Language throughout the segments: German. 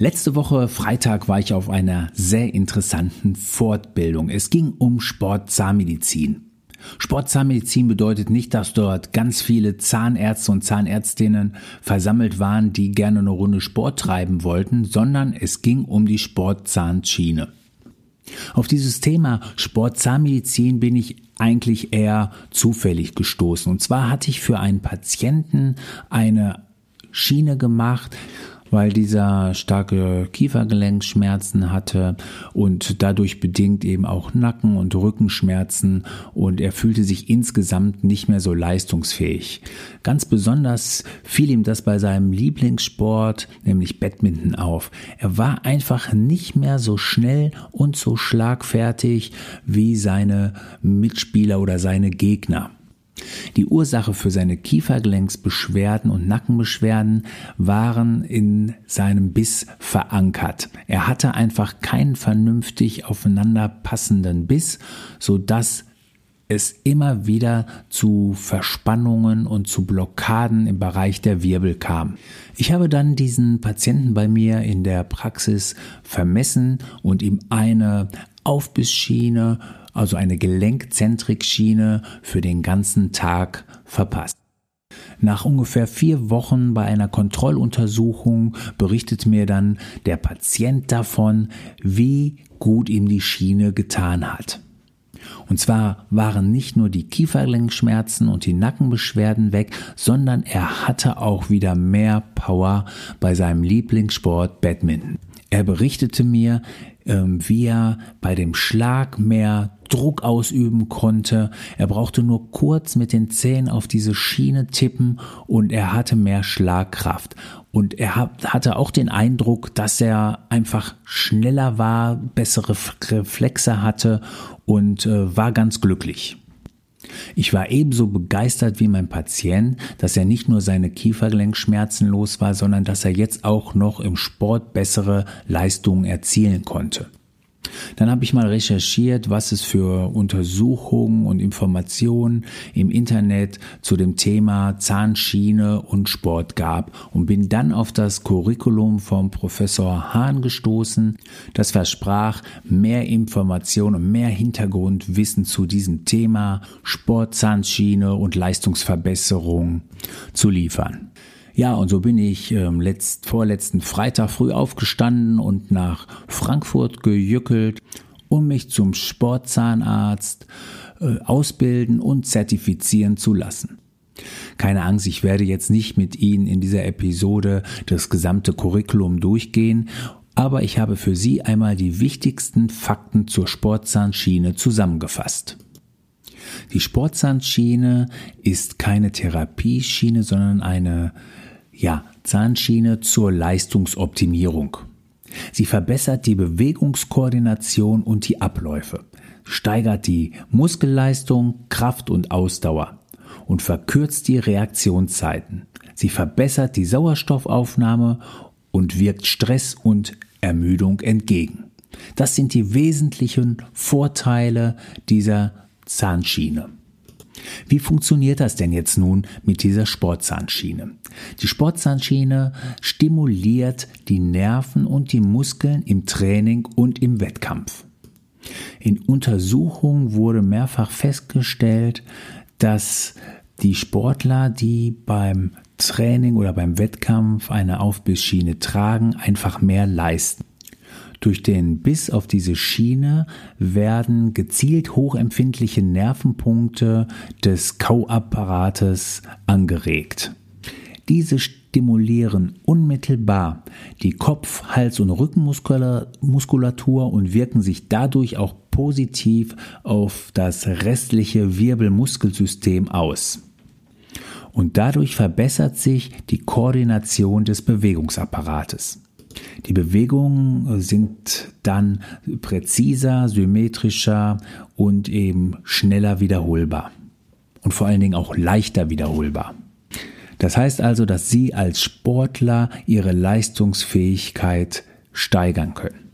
Letzte Woche Freitag war ich auf einer sehr interessanten Fortbildung. Es ging um Sportzahnmedizin. Sportzahnmedizin bedeutet nicht, dass dort ganz viele Zahnärzte und Zahnärztinnen versammelt waren, die gerne eine Runde Sport treiben wollten, sondern es ging um die Sportzahnschiene. Auf dieses Thema Sportzahnmedizin bin ich eigentlich eher zufällig gestoßen. Und zwar hatte ich für einen Patienten eine Schiene gemacht, weil dieser starke Kiefergelenkschmerzen hatte und dadurch bedingt eben auch Nacken- und Rückenschmerzen und er fühlte sich insgesamt nicht mehr so leistungsfähig. Ganz besonders fiel ihm das bei seinem Lieblingssport, nämlich Badminton auf. Er war einfach nicht mehr so schnell und so schlagfertig wie seine Mitspieler oder seine Gegner. Die Ursache für seine Kiefergelenksbeschwerden und Nackenbeschwerden waren in seinem Biss verankert. Er hatte einfach keinen vernünftig aufeinander passenden Biss, so dass es immer wieder zu Verspannungen und zu Blockaden im Bereich der Wirbel kam. Ich habe dann diesen Patienten bei mir in der Praxis vermessen und ihm eine Aufbissschiene also eine Gelenkzentrikschiene für den ganzen Tag verpasst. Nach ungefähr vier Wochen bei einer Kontrolluntersuchung berichtet mir dann der Patient davon, wie gut ihm die Schiene getan hat. Und zwar waren nicht nur die Kiefergelenkschmerzen und die Nackenbeschwerden weg, sondern er hatte auch wieder mehr Power bei seinem Lieblingssport Badminton. Er berichtete mir, ähm, wie er bei dem Schlag mehr Druck ausüben konnte. Er brauchte nur kurz mit den Zähnen auf diese Schiene tippen und er hatte mehr Schlagkraft. Und er hatte auch den Eindruck, dass er einfach schneller war, bessere Reflexe hatte und äh, war ganz glücklich. Ich war ebenso begeistert wie mein Patient, dass er nicht nur seine Kiefergelenkschmerzen los war, sondern dass er jetzt auch noch im Sport bessere Leistungen erzielen konnte. Dann habe ich mal recherchiert, was es für Untersuchungen und Informationen im Internet zu dem Thema Zahnschiene und Sport gab und bin dann auf das Curriculum vom Professor Hahn gestoßen, das versprach, mehr Informationen und mehr Hintergrundwissen zu diesem Thema Sport, Zahnschiene und Leistungsverbesserung zu liefern. Ja, und so bin ich ähm, letzt, vorletzten Freitag früh aufgestanden und nach Frankfurt gejückelt, um mich zum Sportzahnarzt äh, ausbilden und zertifizieren zu lassen. Keine Angst, ich werde jetzt nicht mit Ihnen in dieser Episode das gesamte Curriculum durchgehen, aber ich habe für Sie einmal die wichtigsten Fakten zur Sportzahnschiene zusammengefasst. Die Sportzahnschiene ist keine Therapieschiene, sondern eine ja, Zahnschiene zur Leistungsoptimierung. Sie verbessert die Bewegungskoordination und die Abläufe, steigert die Muskelleistung, Kraft und Ausdauer und verkürzt die Reaktionszeiten. Sie verbessert die Sauerstoffaufnahme und wirkt Stress und Ermüdung entgegen. Das sind die wesentlichen Vorteile dieser Zahnschiene. Wie funktioniert das denn jetzt nun mit dieser Sportzahnschiene? Die Sportzahnschiene stimuliert die Nerven und die Muskeln im Training und im Wettkampf. In Untersuchungen wurde mehrfach festgestellt, dass die Sportler, die beim Training oder beim Wettkampf eine Aufbissschiene tragen, einfach mehr leisten. Durch den Biss auf diese Schiene werden gezielt hochempfindliche Nervenpunkte des Kauapparates angeregt. Diese stimulieren unmittelbar die Kopf-, Hals- und Rückenmuskulatur und wirken sich dadurch auch positiv auf das restliche Wirbelmuskelsystem aus. Und dadurch verbessert sich die Koordination des Bewegungsapparates. Die Bewegungen sind dann präziser, symmetrischer und eben schneller wiederholbar. Und vor allen Dingen auch leichter wiederholbar. Das heißt also, dass Sie als Sportler Ihre Leistungsfähigkeit steigern können.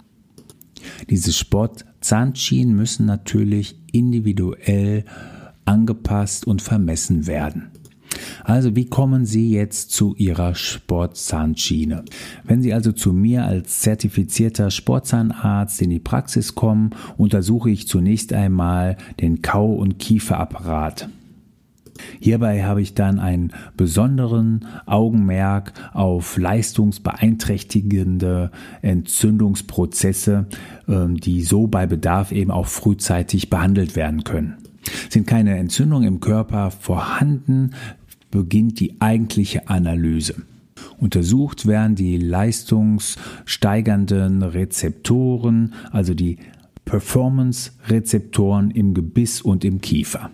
Diese Sportzahnschienen müssen natürlich individuell angepasst und vermessen werden. Also wie kommen Sie jetzt zu Ihrer Sportzahnschiene? Wenn Sie also zu mir als zertifizierter Sportzahnarzt in die Praxis kommen, untersuche ich zunächst einmal den Kau- und Kieferapparat. Hierbei habe ich dann einen besonderen Augenmerk auf leistungsbeeinträchtigende Entzündungsprozesse, ähm, die so bei Bedarf eben auch frühzeitig behandelt werden können. Sind keine Entzündungen im Körper vorhanden, beginnt die eigentliche Analyse. Untersucht werden die leistungssteigernden Rezeptoren, also die Performance-Rezeptoren im Gebiss und im Kiefer.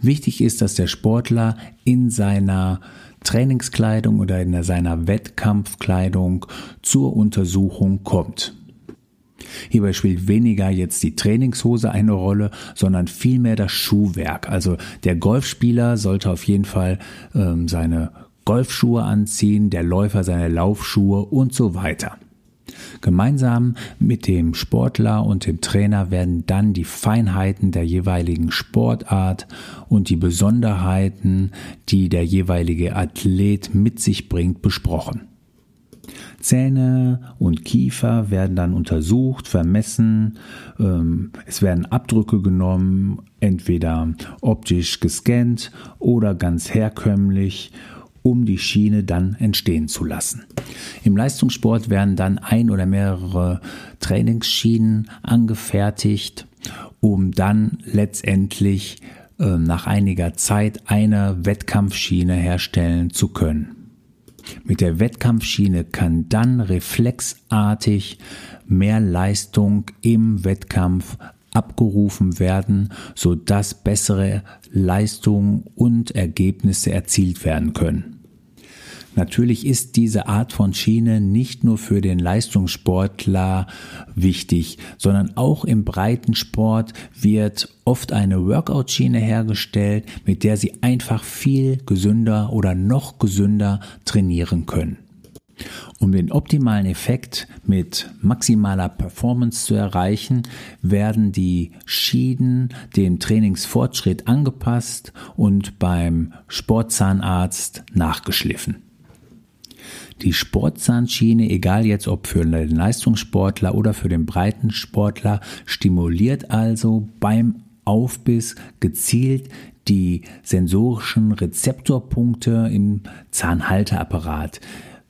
Wichtig ist, dass der Sportler in seiner Trainingskleidung oder in seiner Wettkampfkleidung zur Untersuchung kommt. Hierbei spielt weniger jetzt die Trainingshose eine Rolle, sondern vielmehr das Schuhwerk. Also der Golfspieler sollte auf jeden Fall ähm, seine Golfschuhe anziehen, der Läufer seine Laufschuhe und so weiter. Gemeinsam mit dem Sportler und dem Trainer werden dann die Feinheiten der jeweiligen Sportart und die Besonderheiten, die der jeweilige Athlet mit sich bringt, besprochen. Zähne und Kiefer werden dann untersucht, vermessen. Ähm, es werden Abdrücke genommen, entweder optisch gescannt oder ganz herkömmlich um die Schiene dann entstehen zu lassen. Im Leistungssport werden dann ein oder mehrere Trainingsschienen angefertigt, um dann letztendlich äh, nach einiger Zeit eine Wettkampfschiene herstellen zu können. Mit der Wettkampfschiene kann dann reflexartig mehr Leistung im Wettkampf abgerufen werden, sodass bessere Leistungen und Ergebnisse erzielt werden können. Natürlich ist diese Art von Schiene nicht nur für den Leistungssportler wichtig, sondern auch im Breitensport wird oft eine Workout-Schiene hergestellt, mit der Sie einfach viel gesünder oder noch gesünder trainieren können. Um den optimalen Effekt mit maximaler Performance zu erreichen, werden die Schienen dem Trainingsfortschritt angepasst und beim Sportzahnarzt nachgeschliffen. Die Sportzahnschiene, egal jetzt ob für den Leistungssportler oder für den Breitensportler, stimuliert also beim Aufbiss gezielt die sensorischen Rezeptorpunkte im Zahnhalteapparat.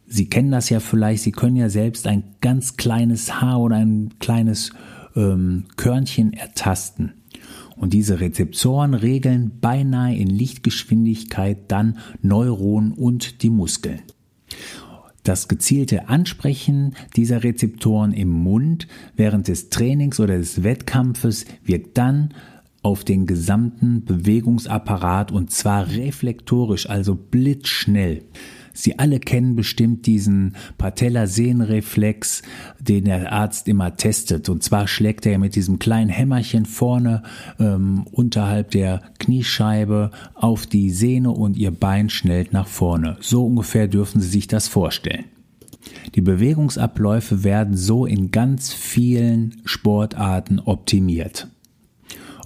Sie kennen das ja vielleicht, Sie können ja selbst ein ganz kleines Haar oder ein kleines ähm, Körnchen ertasten. Und diese Rezeptoren regeln beinahe in Lichtgeschwindigkeit dann Neuronen und die Muskeln. Das gezielte Ansprechen dieser Rezeptoren im Mund während des Trainings oder des Wettkampfes wirkt dann auf den gesamten Bewegungsapparat und zwar reflektorisch, also blitzschnell. Sie alle kennen bestimmt diesen Patellasehnenreflex, den der Arzt immer testet. Und zwar schlägt er mit diesem kleinen Hämmerchen vorne ähm, unterhalb der Kniescheibe auf die Sehne und ihr Bein schnellt nach vorne. So ungefähr dürfen Sie sich das vorstellen. Die Bewegungsabläufe werden so in ganz vielen Sportarten optimiert.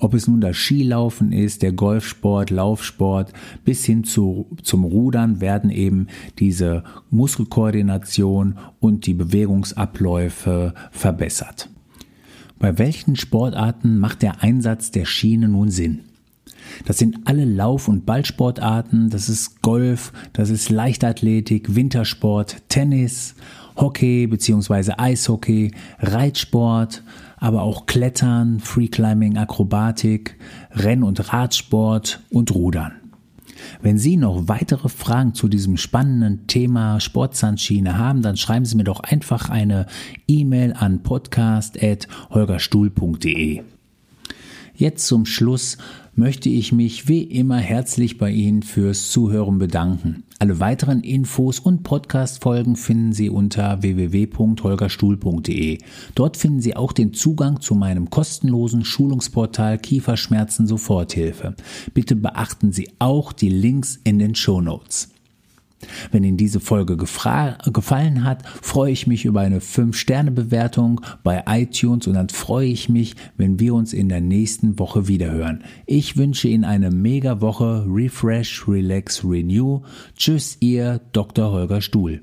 Ob es nun das Skilaufen ist, der Golfsport, Laufsport bis hin zu, zum Rudern werden eben diese Muskelkoordination und die Bewegungsabläufe verbessert. Bei welchen Sportarten macht der Einsatz der Schiene nun Sinn? Das sind alle Lauf- und Ballsportarten, das ist Golf, das ist Leichtathletik, Wintersport, Tennis, Hockey bzw. Eishockey, Reitsport, aber auch Klettern, Freeclimbing, Akrobatik, Renn- und Radsport und Rudern. Wenn Sie noch weitere Fragen zu diesem spannenden Thema Sportzahnschiene haben, dann schreiben Sie mir doch einfach eine E-Mail an podcast.holgerstuhl.de. Jetzt zum Schluss möchte ich mich wie immer herzlich bei Ihnen fürs Zuhören bedanken. Alle weiteren Infos und Podcast-Folgen finden Sie unter www.holgerstuhl.de. Dort finden Sie auch den Zugang zu meinem kostenlosen Schulungsportal Kieferschmerzen Soforthilfe. Bitte beachten Sie auch die Links in den Show Notes. Wenn Ihnen diese Folge gefallen hat, freue ich mich über eine 5-Sterne-Bewertung bei iTunes und dann freue ich mich, wenn wir uns in der nächsten Woche wiederhören. Ich wünsche Ihnen eine mega Woche. Refresh, Relax, Renew. Tschüss, Ihr Dr. Holger Stuhl.